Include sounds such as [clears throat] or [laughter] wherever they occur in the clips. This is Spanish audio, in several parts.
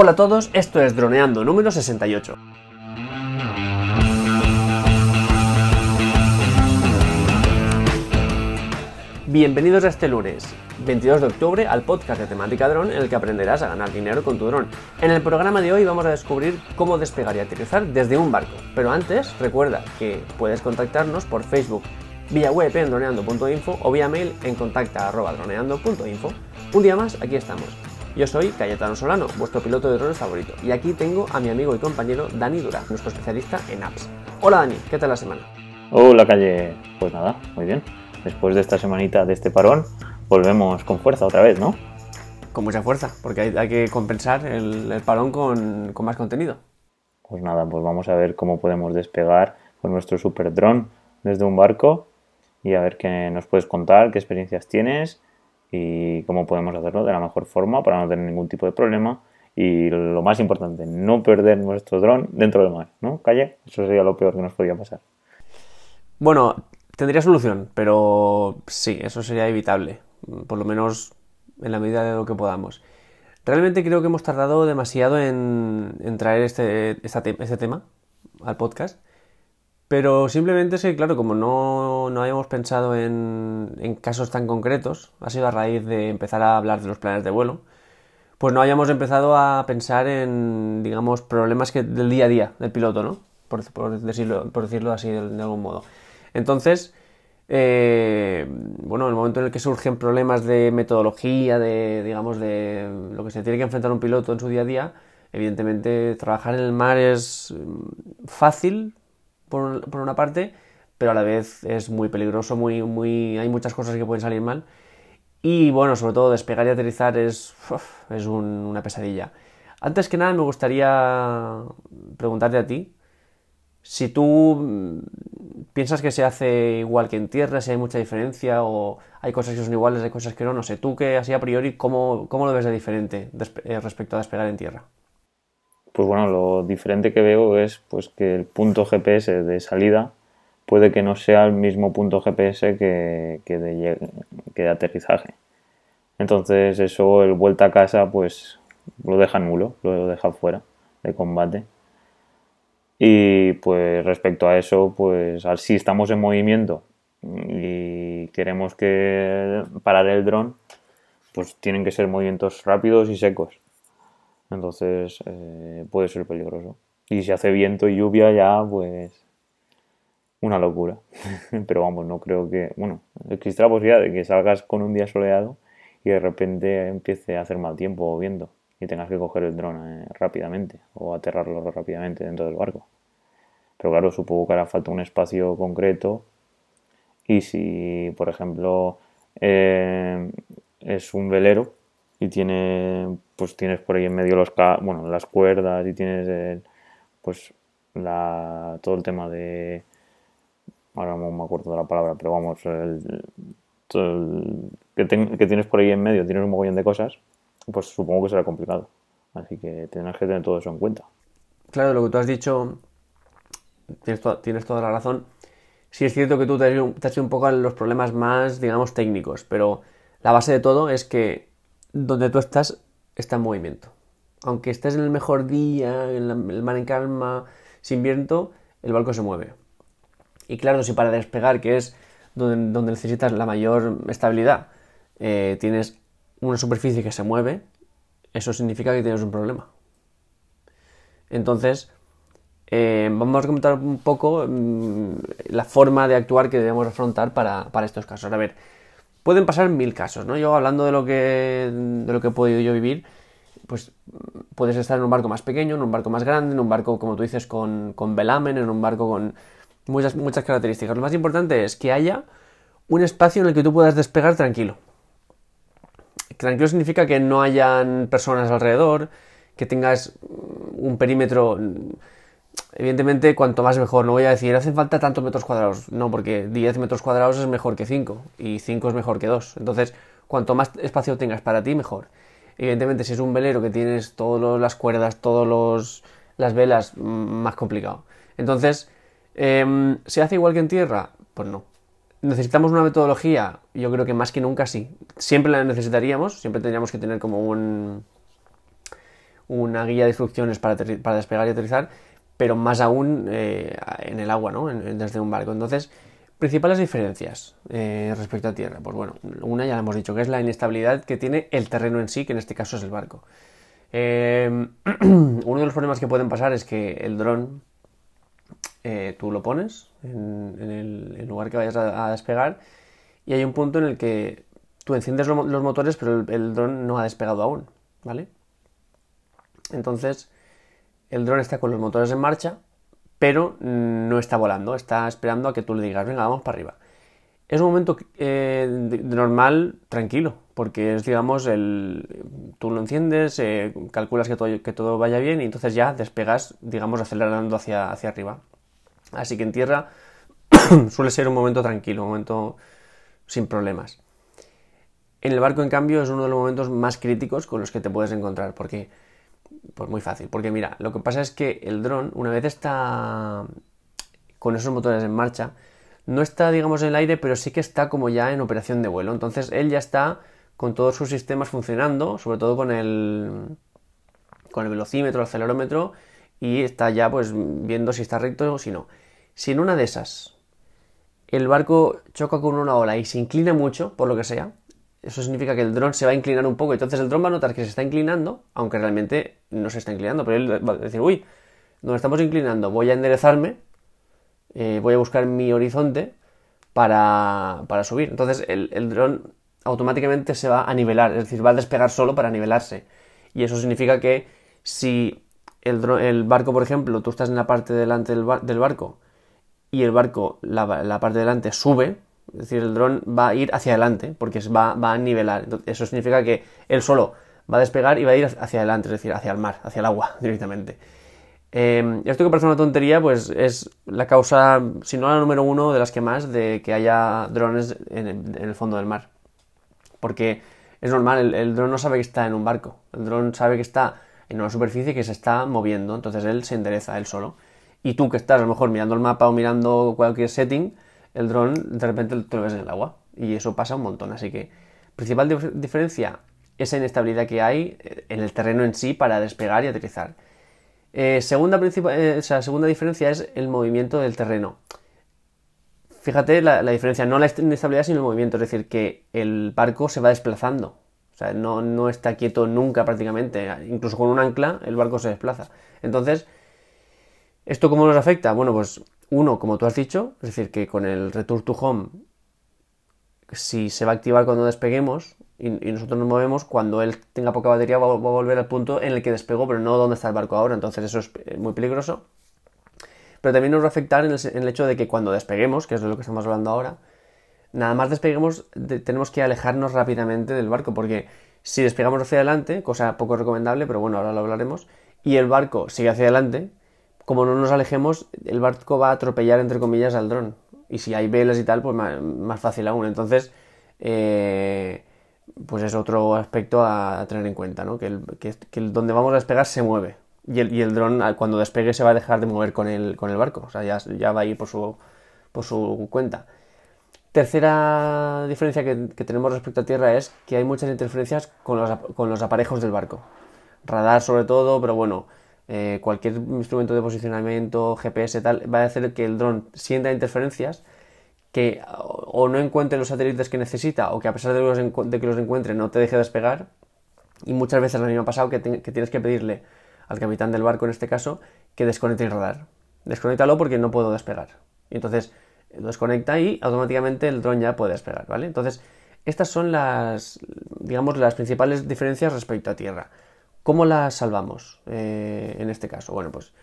Hola a todos, esto es Droneando número 68. Bienvenidos a este lunes, 22 de octubre, al podcast de temática dron en el que aprenderás a ganar dinero con tu dron. En el programa de hoy vamos a descubrir cómo despegar y aterrizar desde un barco. Pero antes, recuerda que puedes contactarnos por Facebook, vía web en droneando.info o vía mail en contacta.droneando.info. Un día más, aquí estamos. Yo soy Cayetano Solano, vuestro piloto de drones favorito, y aquí tengo a mi amigo y compañero Dani Dura, nuestro especialista en apps. Hola Dani, ¿qué tal la semana? Hola Calle, pues nada, muy bien. Después de esta semanita de este parón, volvemos con fuerza otra vez, ¿no? Con mucha fuerza, porque hay, que compensar el, parón con, con, más contenido. Pues nada, pues vamos a ver cómo podemos despegar con nuestro super dron desde un barco y a ver qué nos puedes contar, qué experiencias tienes y cómo podemos hacerlo de la mejor forma para no tener ningún tipo de problema y lo más importante, no perder nuestro dron dentro del mar, ¿no? Calle, eso sería lo peor que nos podía pasar. Bueno, tendría solución, pero sí, eso sería evitable, por lo menos en la medida de lo que podamos. Realmente creo que hemos tardado demasiado en, traer este, este tema al podcast pero simplemente es que, claro, como no, no habíamos pensado en, en, casos tan concretos, ha sido a raíz de empezar a hablar de los planes de vuelo, pues no hayamos empezado a pensar en, digamos, problemas que, del día a día del piloto, ¿no? Por, decirlo, por decirlo así de, algún modo. Entonces, eh, bueno, en el momento en el que surgen problemas de metodología, de, digamos, de lo que se tiene que enfrentar un piloto en su día a día, evidentemente trabajar en el mar es mm, fácil, por, una parte, pero a la vez es muy peligroso, muy, muy, hay muchas cosas que pueden salir mal. Y bueno, sobre todo despegar y aterrizar es, es una pesadilla. Antes que nada me gustaría preguntarte a ti si tú mm, piensas que se hace igual que en tierra, si hay mucha diferencia o hay cosas que son iguales, hay cosas que no, no sé, tú que así a priori, ¿cómo, cómo lo ves de diferente eh, respecto a despegar en tierra? Pues bueno, lo diferente que veo es pues que el punto GPS de salida puede que no sea el mismo punto GPS que, de aterrizaje. Entonces eso, el vuelta a casa, pues lo deja nulo, lo deja fuera de combate. Y pues respecto a eso, pues si estamos en movimiento y queremos que parar el dron, pues tienen que ser movimientos rápidos y secos. Entonces eh, puede ser peligroso. Y si hace viento y lluvia ya, pues una locura. [laughs] Pero vamos, no creo que... Bueno, existe la posibilidad de que salgas con un día soleado y de repente empiece a hacer mal tiempo o viento y tengas que coger el dron eh, rápidamente o aterrarlo rápidamente dentro del barco. Pero claro, supongo que hará falta un espacio concreto y si, por ejemplo, eh, es un velero y tiene pues tienes por ahí en medio los bueno las cuerdas y tienes pues la, todo el tema de ahora no me acuerdo de la palabra pero vamos el, que, que, tienes por ahí en medio tienes un mogollón de cosas pues supongo que será complicado. Así que tendrás que tener todo eso en cuenta. Claro lo que tú has dicho tienes, tienes toda la razón. Sí es cierto que tú te has, ido un poco a los problemas más digamos técnicos pero la base de todo es que donde tú estás está en movimiento. Aunque estés en el mejor día, en el mar en calma, sin viento, el barco se mueve. Y claro, si para despegar, que es donde, necesitas la mayor estabilidad, eh, tienes una superficie que se mueve, eso significa que tienes un problema. Entonces, eh, vamos a comentar un poco mm, la forma de actuar que debemos afrontar para, para, estos casos. A ver, pueden pasar mil casos, ¿no? Yo hablando de lo que, de lo que he podido yo vivir, pues puedes estar en un barco más pequeño, en un barco más grande, en un barco, como tú dices, con, velamen, en un barco con muchas, muchas características. Lo más importante es que haya un espacio en el que tú puedas despegar tranquilo. Tranquilo significa que no hayan personas alrededor, que tengas un perímetro. Evidentemente, cuanto más mejor. No voy a decir, hacen falta tantos metros cuadrados. No, porque 10 metros cuadrados es mejor que 5 y 5 es mejor que 2. Entonces, cuanto más espacio tengas para ti, mejor. Evidentemente, si es un velero que tienes todas las cuerdas, todas las velas, mm, más complicado. Entonces, em, ¿se hace igual que en tierra? Pues no. ¿Necesitamos una metodología? Yo creo que más que nunca sí. Siempre la necesitaríamos, siempre tendríamos que tener como un, una guía de instrucciones para, para despegar y aterrizar, pero más aún eh, en el agua, ¿no? desde un barco. Entonces, principales diferencias eh, respecto a tierra. Pues bueno, una ya la hemos dicho, que es la inestabilidad que tiene el terreno en sí, que en este caso es el barco. [clears throat] uno de los problemas que pueden pasar es que el dron tú lo pones en, el, lugar que vayas a despegar y hay un punto en el que tú enciendes los motores, pero el, dron no ha despegado aún, ¿vale? Entonces, el dron está con los motores en marcha, pero no está volando, está esperando a que tú le digas, venga, vamos para arriba. Es un momento eh, normal, tranquilo, porque es, digamos, el, tú lo enciendes, eh, calculas que todo, que todo, vaya bien y entonces ya despegas, digamos, acelerando hacia, hacia arriba. Así que en tierra [clears throat] suele ser un momento tranquilo, un momento sin problemas. En el barco, en cambio, es uno de los momentos más críticos con los que te puedes encontrar, porque, pues muy fácil, porque mira, lo que pasa es que el dron, una vez está con esos motores en marcha, no está, digamos, en el aire, pero sí que está como ya en operación de vuelo. Entonces, él ya está con todos sus sistemas funcionando, sobre todo con el, con el velocímetro, el acelerómetro, y está ya, pues, viendo si está recto o si no. Si en una de esas el barco choca con una ola y se inclina mucho, por lo que sea, eso significa que el dron se va a inclinar un poco. Entonces el dron va a notar que se está inclinando, aunque realmente no se está inclinando. Pero él va a decir, uy, nos estamos inclinando, voy a enderezarme, eh, voy a buscar mi horizonte para, subir. Entonces el, el dron automáticamente se va a nivelar, es decir, va a despegar solo para nivelarse. Y eso significa que si el, el barco, por ejemplo, tú estás en la parte delante del, del barco y el barco, la, la parte de delante, sube, es decir, el dron va a ir hacia adelante porque va, va a nivelar. eso significa que él solo va a despegar y va a ir hacia adelante, es decir, hacia el mar, hacia el agua [laughs] directamente. Eh, esto que parece una tontería, pues es la causa, si no la número uno, de las que más, de que haya drones en el, fondo del mar. Porque es normal, el, el dron no sabe que está en un barco, el dron sabe que está en una superficie que se está moviendo, entonces él se endereza él solo. Y tú que estás a lo mejor mirando el mapa o mirando cualquier setting, el dron de repente te lo ves en el agua. Y eso pasa un montón. Así que, principal diferencia, esa inestabilidad que hay eh, en el terreno en sí para despegar y aterrizar. Eh, segunda, eh, segunda diferencia es el movimiento del terreno. Fíjate la, diferencia, no la inestabilidad, sino el movimiento. Es decir, que el barco se va desplazando. O sea, no, no está quieto nunca prácticamente. Incluso con un ancla, el barco se desplaza. Entonces, ¿esto cómo nos afecta? Bueno, pues uno, como tú has dicho, es decir, que con el Return to Home, si se va a activar cuando despeguemos y, nosotros nos movemos, cuando él tenga poca batería va, a volver al punto en el que despegó, pero no donde está el barco ahora, entonces eso es eh, muy peligroso. Pero también nos va a afectar en el, hecho de que cuando despeguemos, que es de lo que estamos hablando ahora, nada más despeguemos, tenemos que alejarnos rápidamente del barco, porque si despegamos hacia adelante, cosa poco recomendable, pero bueno, ahora lo hablaremos, y el barco sigue hacia adelante, como no nos alejemos, el barco va a atropellar, entre comillas, al dron. Y si hay velas y tal, pues más, fácil aún. Entonces, eh, pues es otro aspecto a, tener en cuenta, ¿no? Que, el, donde vamos a despegar se mueve. Y el, y dron, cuando despegue, se va a dejar de mover con el, con el barco. O sea, ya, va a ir por su, por su cuenta. Tercera diferencia que, tenemos respecto a tierra es que hay muchas interferencias con los, con los aparejos del barco. Radar sobre todo, pero bueno, eh, cualquier instrumento de posicionamiento, GPS, tal, va a hacer que el dron sienta interferencias que o no encuentre los satélites que necesita o que a pesar de, que los encuentre no te deje despegar. Y muchas veces a mí me ha pasado que, tienes que pedirle al capitán del barco, en este caso, que desconecte el radar. Desconéctalo porque no puedo despegar. Y entonces lo desconecta y automáticamente el dron ya puede despegar, ¿vale? Entonces, estas son las, digamos, las principales diferencias respecto a tierra. ¿Cómo la salvamos eh, en este caso? Bueno, pues,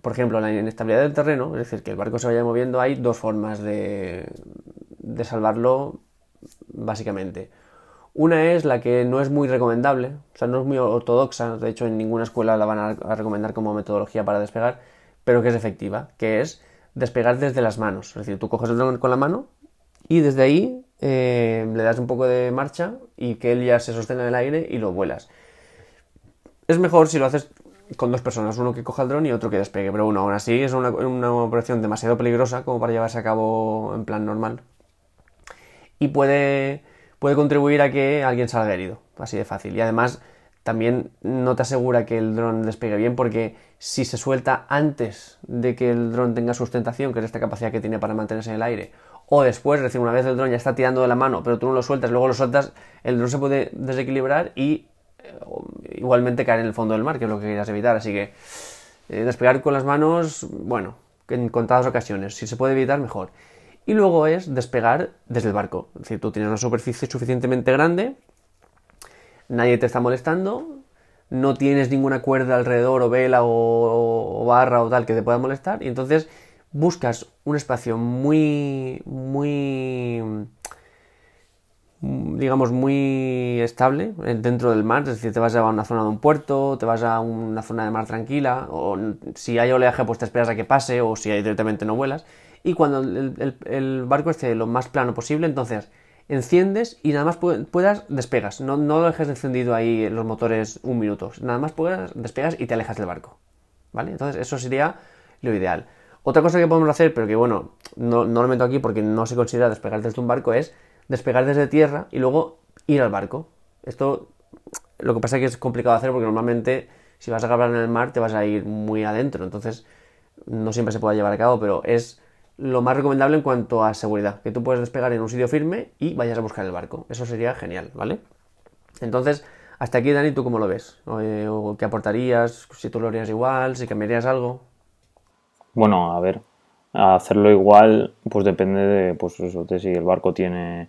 por ejemplo, la inestabilidad del terreno, es decir, que el barco se vaya moviendo, hay dos formas de, salvarlo, básicamente. Una es la que no es muy recomendable, o sea, no es muy ortodoxa, de hecho en ninguna escuela la van a recomendar como metodología para despegar, pero que es efectiva, que es despegar desde las manos. Es decir, tú coges el dron con la mano y desde ahí eh, le das un poco de marcha y que él ya se sostenga en el aire y lo vuelas. Es mejor si lo haces con dos personas, uno que coja el dron y otro que despegue, pero bueno, aún así es una, operación demasiado peligrosa como para llevarse a cabo en plan normal. Y puede, puede contribuir a que alguien salga herido, así de fácil. Y además también no te asegura que el dron despegue bien porque si se suelta antes de que el dron tenga sustentación, que es esta capacidad que tiene para mantenerse en el aire, o después, es decir, una vez el dron ya está tirando de la mano, pero tú no lo sueltas, luego lo sueltas, el dron se puede desequilibrar y eh, igualmente caer en el fondo del mar, que es lo que querías evitar. Así que eh, despegar con las manos, bueno, en contadas ocasiones. Si se puede evitar, mejor. Y luego es despegar desde el barco. Es decir, tú tienes una superficie suficientemente grande, nadie te está molestando, no tienes ninguna cuerda alrededor o vela o, barra o tal que te pueda molestar y entonces buscas un espacio muy muy digamos muy estable dentro del mar, es decir, te vas a una zona de un puerto, te vas a una zona de mar tranquila, o si hay oleaje pues te esperas a que pase, o si hay directamente no vuelas, y cuando el, el barco esté lo más plano posible, entonces enciendes y nada más puedas despegas. No, no lo dejes encendido ahí los motores un minuto. Nada más puedas despegas y te alejas del barco. ¿Vale? Entonces eso sería lo ideal. Otra cosa que podemos hacer, pero que bueno, no, no lo meto aquí porque no se considera despegar desde un barco, es despegar desde tierra y luego ir al barco. Esto lo que pasa es que es complicado hacer porque normalmente si vas a grabar en el mar te vas a ir muy adentro. Entonces no siempre se puede llevar a cabo, pero es lo más recomendable en cuanto a seguridad, que tú puedes despegar en un sitio firme y vayas a buscar el barco. Eso sería genial, ¿vale? Entonces, hasta aquí, Dani, ¿tú cómo lo ves? Eh, ¿O ¿Qué aportarías? Si tú lo harías igual, si cambiarías algo. Bueno, a ver, hacerlo igual, pues depende de, pues eso, de si el barco tiene,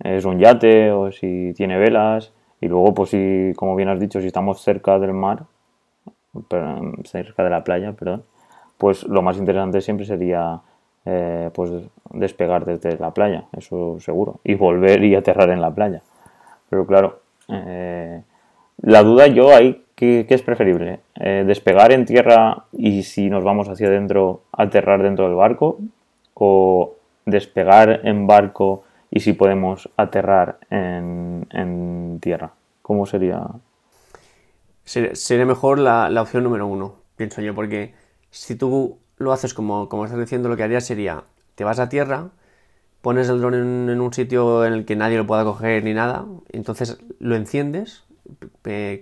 es un yate o si tiene velas. Y luego, pues si, como bien has dicho, si estamos cerca del mar, cerca de la playa, perdón, pues lo más interesante siempre sería eh, pues despegar desde la playa, eso seguro, y volver y aterrar en la playa. Pero claro, eh, la duda yo ahí, ¿qué, es preferible? Eh, ¿Despegar en tierra y si nos vamos hacia adentro, aterrar dentro del barco? ¿O despegar en barco y si podemos aterrar en, en tierra? ¿Cómo sería? Sería mejor la, la opción número uno, pienso yo, porque si tú lo haces como, como estás diciendo, lo que harías sería, te vas a tierra, pones el dron en, un sitio en el que nadie lo pueda coger ni nada, entonces lo enciendes,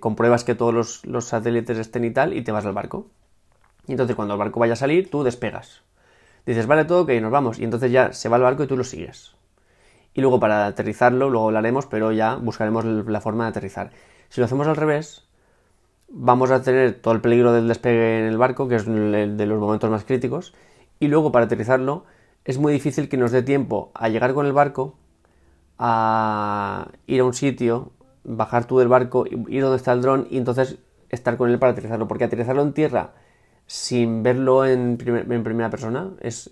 compruebas que todos los, satélites estén y tal, y te vas al barco. Y entonces cuando el barco vaya a salir, tú despegas. Dices, vale, todo, que nos vamos. Y entonces ya se va al barco y tú lo sigues. Y luego para aterrizarlo, luego hablaremos, pero ya buscaremos la forma de aterrizar. Si lo hacemos al revés, vamos a tener todo el peligro del despegue en el barco, que es el de los momentos más críticos, y luego para aterrizarlo es muy difícil que nos dé tiempo a llegar con el barco, a ir a un sitio, bajar tú del barco, ir donde está el dron y entonces estar con él para aterrizarlo, porque aterrizarlo en tierra sin verlo en, primera persona es,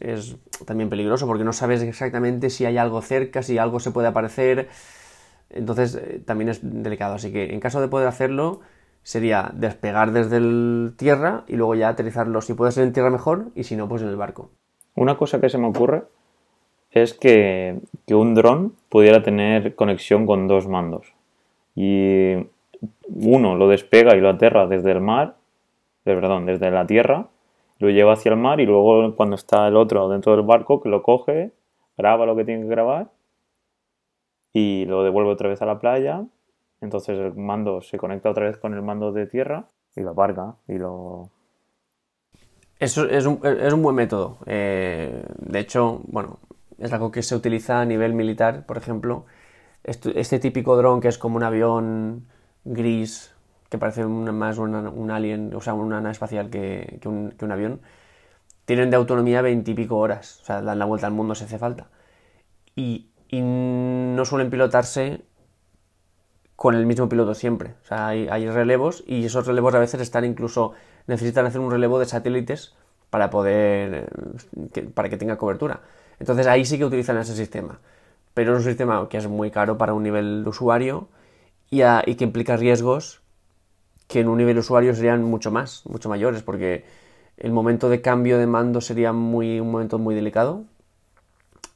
también peligroso porque no sabes exactamente si hay algo cerca, si algo se puede aparecer. Entonces eh, también es delicado. Así que en caso de poder hacerlo, sería despegar desde el tierra y luego ya aterrizarlo. Si puede ser en tierra mejor y si no, pues en el barco. Una cosa que se me ocurre es que, un dron pudiera tener conexión con dos mandos. Y uno lo despega y lo aterra desde el mar, eh, perdón, desde la tierra, lo lleva hacia el mar y luego cuando está el otro dentro del barco, que lo coge, graba lo que tiene que grabar y lo devuelve otra vez a la playa entonces el mando se conecta otra vez con el mando de tierra y lo aparca y lo... Eso es un, es un buen método. Eh, de hecho, bueno, es algo que se utiliza a nivel militar, por ejemplo. Este, típico dron que es como un avión gris, que parece más un alien, o sea, una nave espacial que, un, avión, tienen de autonomía veintipico horas. O sea, dan la vuelta al mundo si hace falta. Y, no suelen pilotarse con el mismo piloto siempre. O sea, hay, relevos y esos relevos a veces están incluso necesitan hacer un relevo de satélites para poder que, para que tenga cobertura. Entonces ahí sí que utilizan ese sistema. Pero es un sistema que es muy caro para un nivel de usuario y, que implica riesgos que en un nivel de usuario serían mucho más, mucho mayores, porque el momento de cambio de mando sería muy, un momento muy delicado.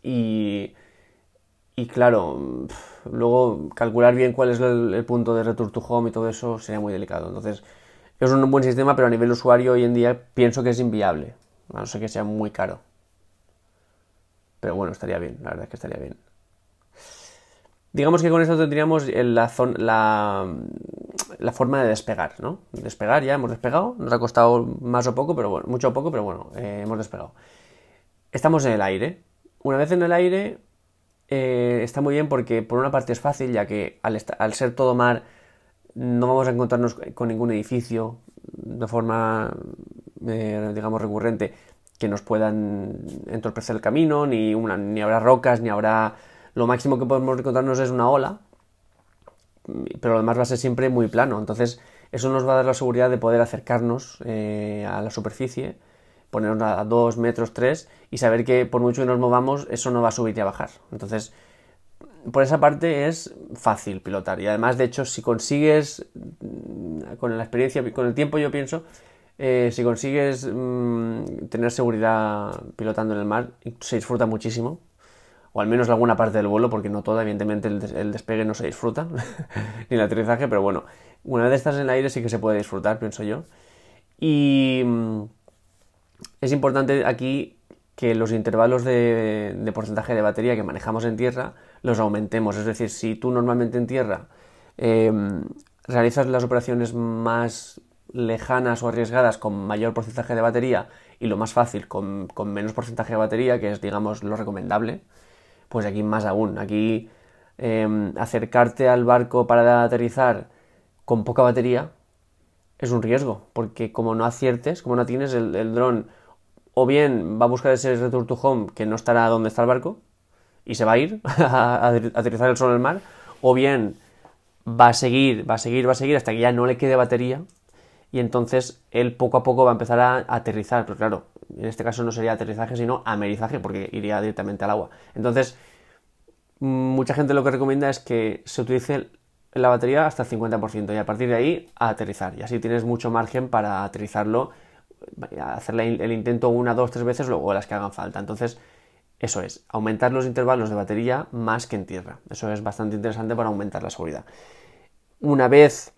Y, y claro, luego calcular bien cuál es el, punto de return to home y todo eso sería muy delicado. Entonces, es un buen sistema, pero a nivel usuario hoy en día pienso que es inviable. A no ser que sea muy caro. Pero bueno, estaría bien, la verdad es que estaría bien. Digamos que con esto tendríamos la, forma de despegar, ¿no? Despegar, ya hemos despegado, nos ha costado más o poco, pero bueno, mucho o poco, pero bueno, eh, hemos despegado. Estamos en el aire. Una vez en el aire, eh, está muy bien porque por una parte es fácil, ya que al, al, ser todo mar no vamos a encontrarnos con ningún edificio de forma, eh, digamos, recurrente que nos puedan entorpecer el camino, ni, una, ni habrá rocas, ni habrá... Lo máximo que podemos encontrarnos es una ola, pero lo demás va a ser siempre muy plano. Entonces, eso nos va a dar la seguridad de poder acercarnos eh, a la superficie, ponernos a 2 metros, 3 y saber que por mucho que nos movamos, eso no va a subir y a bajar. Entonces, por esa parte es fácil pilotar. Y además, de hecho, si consigues, mm, con la experiencia, con el tiempo, yo pienso, eh, si consigues mm, tener seguridad pilotando en el mar, se disfruta muchísimo o al menos alguna parte del vuelo, porque no toda, evidentemente el, despegue no se disfruta, [laughs] ni el aterrizaje, pero bueno, una vez estás en el aire sí que se puede disfrutar, pienso yo. Y mm, es importante aquí que los intervalos de, porcentaje de batería que manejamos en tierra los aumentemos, es decir, si tú normalmente en tierra em, realizas las operaciones más lejanas o arriesgadas con mayor porcentaje de batería y lo más fácil con, con menos porcentaje de batería, que es digamos lo recomendable, pues aquí más aún. Aquí em, acercarte al barco para aterrizar con poca batería es un riesgo, porque como no aciertes, como no tienes el, dron, o bien va a buscar ese return to home que no estará donde está el barco y se va a ir [laughs] a, aterrizar el sol en el mar, o bien va a seguir, va a seguir, va a seguir hasta que ya no le quede batería y entonces él poco a poco va a empezar a aterrizar, pero claro, en este caso no sería aterrizaje, sino amerizaje, porque iría directamente al agua. Entonces, mucha gente lo que recomienda es que se utilice la batería hasta el 50% y a partir de ahí a aterrizar. Y así tienes mucho margen para aterrizarlo, hacer el intento una, dos, tres veces, luego las que hagan falta. Entonces, eso es, aumentar los intervalos de batería más que en tierra. Eso es bastante interesante para aumentar la seguridad. Una vez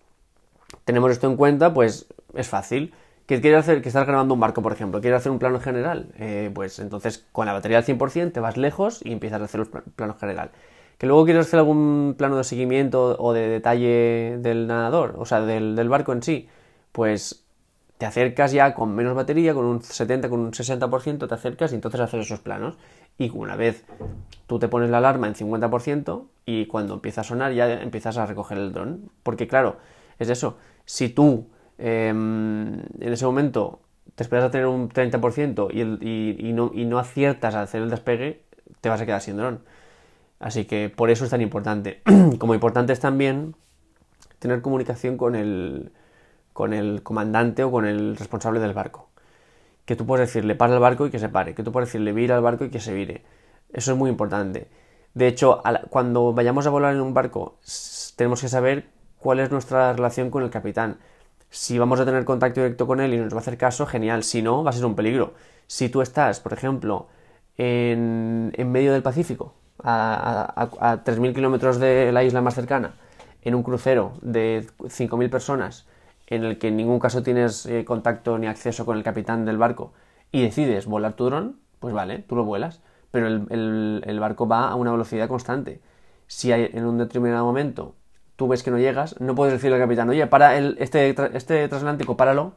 tenemos esto en cuenta, pues es fácil. ¿Qué quieres hacer? Que estás grabando un barco, por ejemplo. ¿Quieres hacer un plano general? Eh, pues entonces con la batería al 100% te vas lejos y empiezas a hacer los planos general. ¿Que luego quieres hacer algún plano de seguimiento o de detalle del nadador? O sea, del, barco en sí. Pues te acercas ya con menos batería, con un 70, con un 60%, te acercas y entonces haces esos planos. Y una vez tú te pones la alarma en 50% y cuando empieza a sonar ya empiezas a recoger el dron. Porque claro, es eso. Si tú Em, en ese momento te esperas a tener un 30% y, no, y, no, aciertas a hacer el despegue, te vas a quedar sin dron. Así que por eso es tan importante. [clears throat] Como importante es también tener comunicación con el, con el comandante o con el responsable del barco. Que tú puedes decirle para el barco y que se pare. Que tú puedes decirle vira al barco y que se vire. Eso es muy importante. De hecho, cuando vayamos a volar en un barco, tenemos que saber cuál es nuestra relación con el capitán si vamos a tener contacto directo con él y nos va a hacer caso, genial. Si no, va a ser un peligro. Si tú estás, por ejemplo, en, medio del Pacífico, a, 3.000 kilómetros de la isla más cercana, en un crucero de 5.000 personas, en el que en ningún caso tienes eh, contacto ni acceso con el capitán del barco, y decides volar tu dron, pues vale, tú lo vuelas, pero el, el barco va a una velocidad constante. Si hay, en un determinado momento tú ves que no llegas, no puedes decirle al capitán, oye, para el, este, este transatlántico, páralo,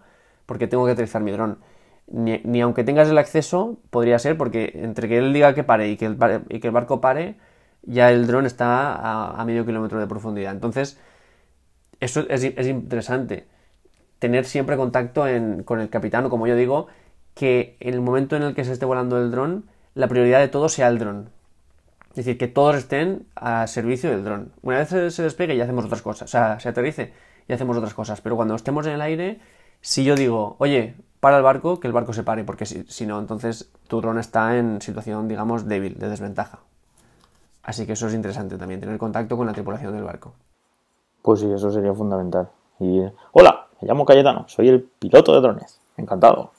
porque tengo que aterrizar mi dron. Ni, aunque tengas el acceso, podría ser, porque entre que él diga que pare y que el, y que el barco pare, ya el dron está a, medio kilómetro de profundidad. Entonces, eso es, interesante. Tener siempre contacto con el capitán, o como yo digo, que en el momento en el que se esté volando el dron, la prioridad de todo sea el dron. Es decir, que todos estén a servicio del dron. Una vez se despegue ya hacemos otras cosas. O sea, se aterrice y hacemos otras cosas. Pero cuando estemos en el aire, si yo digo, oye, para el barco, que el barco se pare, porque si, no, entonces tu dron está en situación, digamos, débil, de desventaja. Así que eso es interesante también, tener contacto con la tripulación del barco. Pues sí, eso sería fundamental. Y, hola, me llamo Cayetano, soy el piloto de drones. Encantado.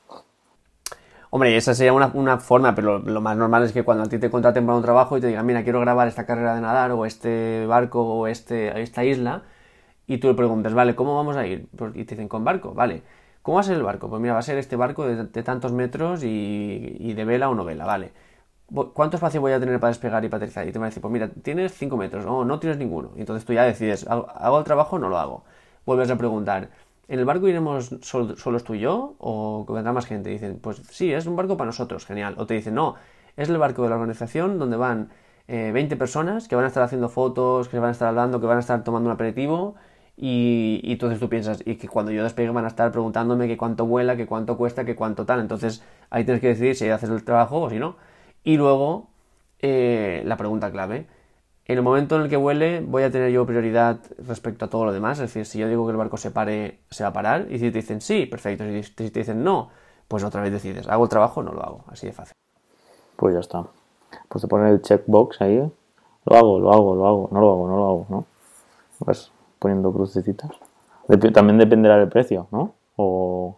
Hombre, esa sería una, forma, pero lo, más normal es que cuando a ti te contraten para un trabajo y te digan, mira, quiero grabar esta carrera de nadar o este barco o este, esta isla, y tú le preguntas, vale, ¿cómo vamos a ir? Pues, y te dicen, con barco, vale. ¿Cómo va a ser el barco? Pues mira, va a ser este barco de, tantos metros y, de vela o no vela, vale. ¿Cuánto espacio voy a tener para despegar y para? Y te van a decir, pues mira, tienes 5 metros, o no tienes ninguno. Y entonces tú ya decides, ¿hago el trabajo o no lo hago? vuelves a preguntar, ¿en el barco iremos sol- solos tú y yo o vendrá más gente? Dicen, pues sí, es un barco para nosotros, genial. O te dicen, no, es el barco de la organización donde van eh, 20 personas que van a estar haciendo fotos, que van a estar hablando, que van a estar tomando un aperitivo y, y entonces tú piensas, y que cuando yo despegue van a estar preguntándome que cuánto vuela, que cuánto cuesta, que cuánto tal. Entonces ahí tienes que decidir si haces el trabajo o si no. Y luego, eh, la pregunta clave. En el momento en el que vuele, voy a tener yo prioridad respecto a todo lo demás. Es decir, si yo digo que el barco se pare, se va a parar. Y si te dicen sí, perfecto. Si te, dicen no, pues otra vez decides, ¿hago el trabajo o no lo hago? Así de fácil. Pues ya está. Pues te ponen el checkbox ahí. ¿eh? Lo hago, lo hago, lo hago. No lo hago, no lo hago, ¿no? Vas poniendo crucecitas. Dep- También dependerá del precio, ¿no? O...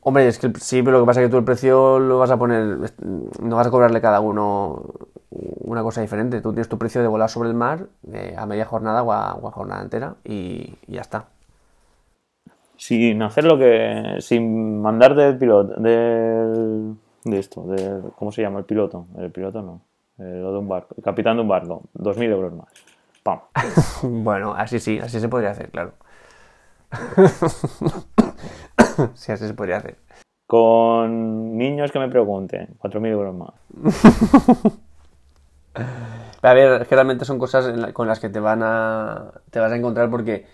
Hombre, es que el- sí, pero lo que pasa es que tú el precio lo vas a poner, no vas a cobrarle cada uno una cosa diferente. Tú tienes tu precio de volar sobre el mar eh, a media jornada o a, o a jornada entera y, y ya está. Sin hacer lo que... Sin mandar del piloto, del... De esto, de... ¿Cómo se llama? El piloto. El piloto no. El, de un barco. El capitán de un barco. 2.000 euros más. ¡Pam! [laughs] Bueno, así sí, así se podría hacer, claro. [laughs] sí, así se podría hacer. Con niños que me pregunten. 4.000 euros más. [laughs] A ver, es que realmente son cosas con las que te van a te vas a encontrar porque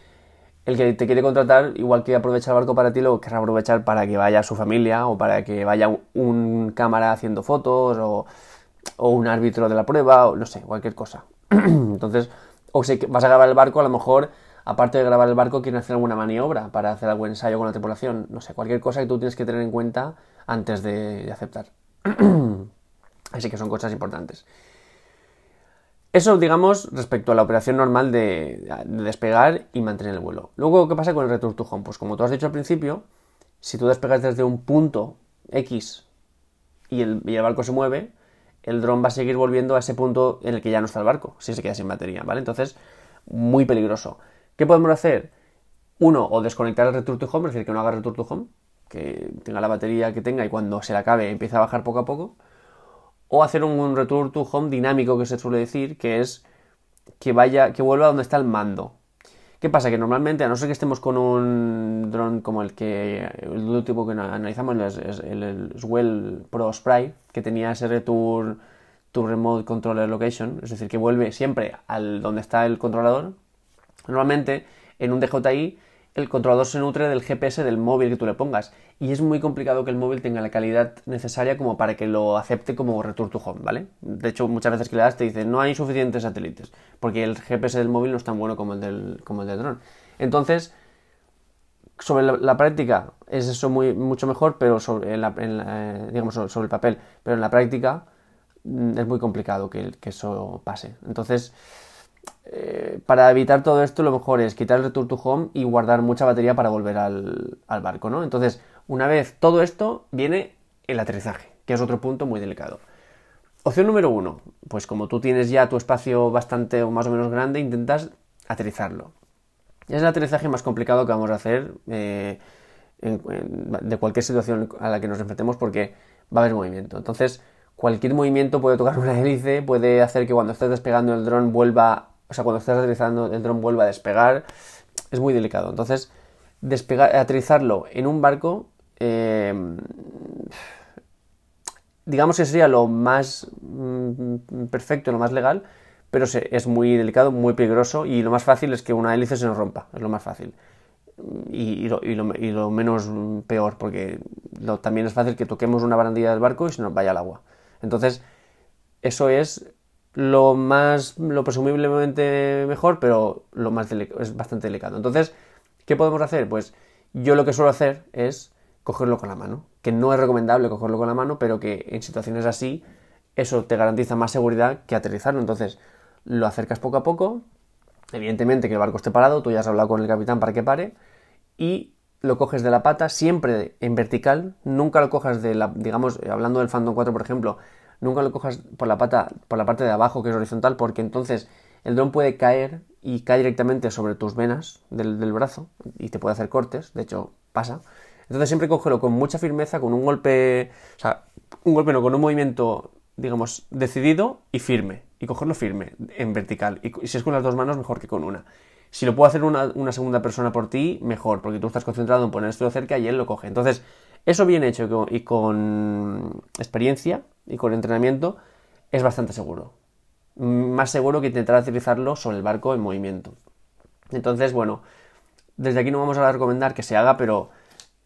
el que te quiere contratar, igual que aprovecha el barco para ti, lo querrá aprovechar para que vaya su familia o para que vaya un, cámara haciendo fotos o, un árbitro de la prueba o no sé, cualquier cosa. [clears throat] Entonces, o si vas a grabar el barco, a lo mejor, aparte de grabar el barco, quieren hacer alguna maniobra para hacer algún ensayo con la tripulación. No sé, cualquier cosa que tú tienes que tener en cuenta antes de aceptar. [clears throat] Así que son cosas importantes. Eso, digamos, respecto a la operación normal de, de despegar y mantener el vuelo. Luego, ¿qué pasa con el return to home? Pues como tú has dicho al principio, si tú despegas desde un punto X y el, barco se mueve, el dron va a seguir volviendo a ese punto en el que ya no está el barco, si se queda sin batería, ¿vale? Entonces, muy peligroso. ¿Qué podemos hacer? Uno, o desconectar el return to home, es decir, que no haga return to home, que tenga la batería que tenga y cuando se le acabe empieza a bajar poco a poco o hacer un, return to home dinámico que se suele decir, que es que vaya, que vuelva donde está el mando. ¿Qué pasa? Que normalmente, a no ser que estemos con un dron como el que el último que analizamos, el, el, el Swell Pro Spray, que tenía ese return to remote controller location, es decir, que vuelve siempre al donde está el controlador. Normalmente, en un DJI, el controlador se nutre del GPS del móvil que tú le pongas. Y es muy complicado que el móvil tenga la calidad necesaria como para que lo acepte como return to home, ¿vale? De hecho, muchas veces que le das te dicen no hay suficientes satélites, porque el GPS del móvil no es tan bueno como el del, como el del dron. Entonces, sobre la, práctica es eso muy, mucho mejor, pero sobre, en la, en la, digamos, sobre el papel, pero en la práctica es muy complicado que, que eso pase. Entonces, eh, para evitar todo esto, lo mejor es quitar el return to home y guardar mucha batería para volver al, al, barco, ¿no? Entonces, una vez todo esto, viene el aterrizaje, que es otro punto muy delicado. Opción número uno, pues como tú tienes ya tu espacio bastante o más o menos grande, intentas aterrizarlo. Es el aterrizaje más complicado que vamos a hacer eh, de cualquier situación a la que nos enfrentemos porque va a haber movimiento. Entonces, cualquier movimiento puede tocar [laughs] una hélice, puede hacer que cuando estés despegando el dron vuelva, o sea, cuando estés aterrizando el dron vuelva a despegar. Es muy delicado. Entonces, despegar, aterrizarlo en un barco, eh, digamos que sería lo más mm, perfecto, lo más legal, pero se, es muy delicado, muy peligroso y lo más fácil es que una hélice se nos rompa, es lo más fácil. Y, lo, menos peor, porque también es fácil que toquemos una barandilla del barco y se nos vaya al agua. Entonces, eso es lo más, lo presumiblemente mejor, pero lo más es bastante delicado. Entonces, ¿qué podemos hacer? Pues yo lo que suelo hacer es cogerlo con la mano, que no es recomendable cogerlo con la mano, pero que en situaciones así eso te garantiza más seguridad que aterrizarlo. Entonces, lo acercas poco a poco, evidentemente que el barco esté parado, tú ya has hablado con el capitán para que pare, y lo coges de la pata, siempre en vertical, nunca lo cojas de la, digamos, hablando del Phantom 4, por ejemplo, nunca lo cojas por la pata, por la parte de abajo que es horizontal, porque entonces el dron puede caer y cae directamente sobre tus venas del, brazo y te puede hacer cortes, de hecho pasa. Entonces siempre cógelo con mucha firmeza, con un golpe, o sea, un golpe no, con un movimiento, digamos, decidido y firme, y cogerlo firme, en vertical, y, si es con las dos manos mejor que con una. Si lo puede hacer una, una segunda persona por ti, mejor, porque tú estás concentrado en poner esto cerca y él lo coge. Entonces, eso bien hecho y con experiencia y con entrenamiento es bastante seguro. Más seguro que intentar utilizarlo sobre el barco en movimiento. Entonces, bueno, desde aquí no vamos a recomendar que se haga, pero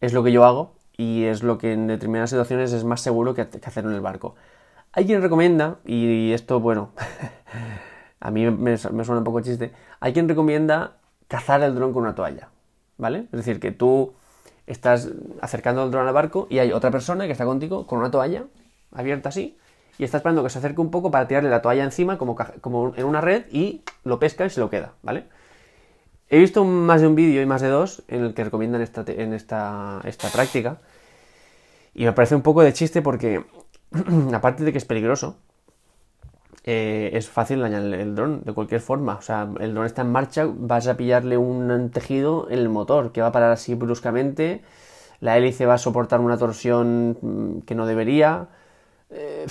es lo que yo hago y es lo que en determinadas situaciones es más seguro que, hacerlo en el barco. Hay quien recomienda, y esto, bueno, [laughs] a mí me, suena un poco chiste, hay quien recomienda cazar el dron con una toalla, ¿vale? Es decir, que tú estás acercando el dron al barco y hay otra persona que está contigo con una toalla abierta así y está esperando que se acerque un poco para tirarle la toalla encima como, como en una red y lo pesca y se lo queda, ¿vale? He visto más de un vídeo y más de dos en el que recomiendan esta, en esta, esta práctica. Y me parece un poco de chiste porque, [clears throat] aparte de que es peligroso, eh, es fácil dañar el, dron de cualquier forma. O sea, el dron está en marcha, vas a pillarle un tejido en el motor que va a parar así bruscamente. La hélice va a soportar una torsión mm, que no debería. Eh,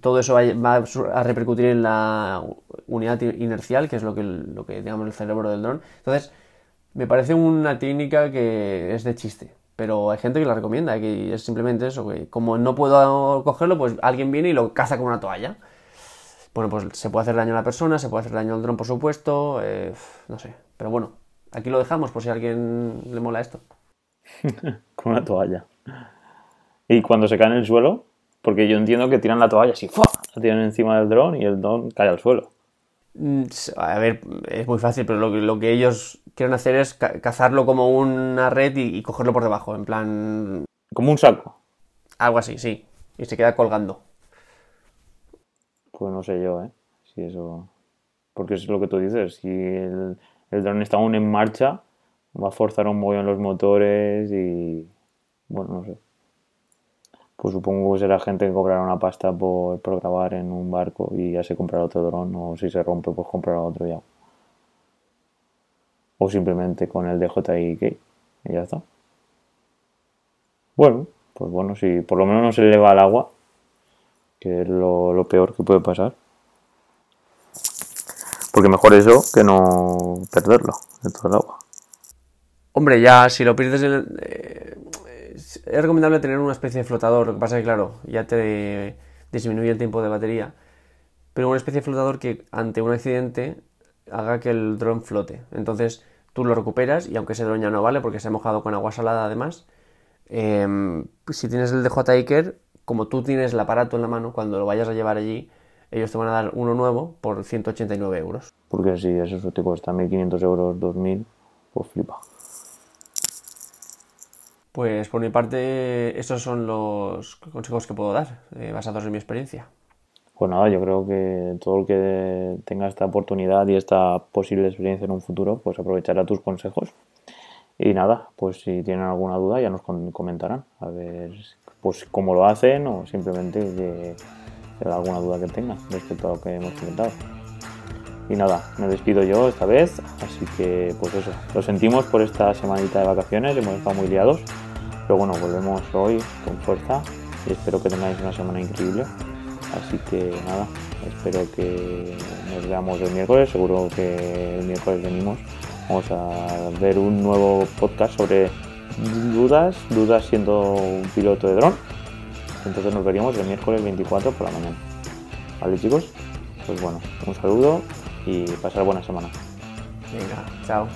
todo eso va, a repercutir en la unidad inercial, que es lo que, lo que digamos el cerebro del dron. Entonces, me parece una técnica que es de chiste, pero hay gente que la recomienda, que es simplemente eso, que como no puedo cogerlo, pues alguien viene y lo caza con una toalla. Bueno, pues se puede hacer daño a la persona, se puede hacer daño al dron, por supuesto, eh, no sé, pero bueno, aquí lo dejamos por si a alguien le mola esto. [laughs] con una toalla. ¿Y cuando se cae en el suelo? Porque yo entiendo que tiran la toalla así, ¡fua! la tiran encima del dron y el dron cae al suelo. Mm, a ver, es muy fácil, pero lo, que ellos quieren hacer es cazarlo como una red y, cogerlo por debajo, en plan... Como un saco. Algo así, sí. Y se queda colgando. Pues no sé yo, ¿eh? Si eso... Porque es lo que tú dices, si el, el dron está aún en marcha, va a forzar un en los motores y... Bueno, no sé pues supongo que será gente que cobrará una pasta por, grabar en un barco y ya se comprará otro dron o si se rompe pues comprará otro ya. O simplemente con el DJI y ya está. Bueno, pues bueno, si por lo menos no se le va al agua, que es lo, peor que puede pasar. Porque mejor eso que no perderlo dentro del agua. Hombre, ya si lo pierdes en eh, es recomendable tener una especie de flotador, lo que pasa es que, claro, ya te disminuye el tiempo de batería, pero una especie de flotador que ante un accidente haga que el dron flote. Entonces tú lo recuperas y aunque ese dron ya no vale porque se ha mojado con agua salada además, em, si tienes el DJI Iker, como tú tienes el aparato en la mano, cuando lo vayas a llevar allí, ellos te van a dar uno nuevo por 189 euros. Porque si eso te cuesta 1.500 euros, 2.000, pues flipa. Pues por mi parte, esos son los consejos que puedo dar, eh, basados en mi experiencia. Pues nada, yo creo que todo el que tenga esta oportunidad y esta posible experiencia en un futuro, pues aprovechará tus consejos. Y nada, pues si tienen alguna duda ya nos comentarán, a ver pues cómo lo hacen o simplemente que alguna duda que tengan respecto a lo que hemos comentado. Y nada, me despido yo esta vez, así que pues eso, lo sentimos por esta semanita de vacaciones, hemos estado muy liados, pero bueno, volvemos hoy con fuerza y espero que tengáis una semana increíble. Así que nada, espero que nos veamos el miércoles, seguro que el miércoles venimos. Vamos a ver un nuevo podcast sobre dudas, dudas siendo un piloto de dron. Entonces nos veríamos el miércoles 24 por la mañana. ¿Vale chicos? Pues bueno, un saludo y pasar buena semana. Venga, chao.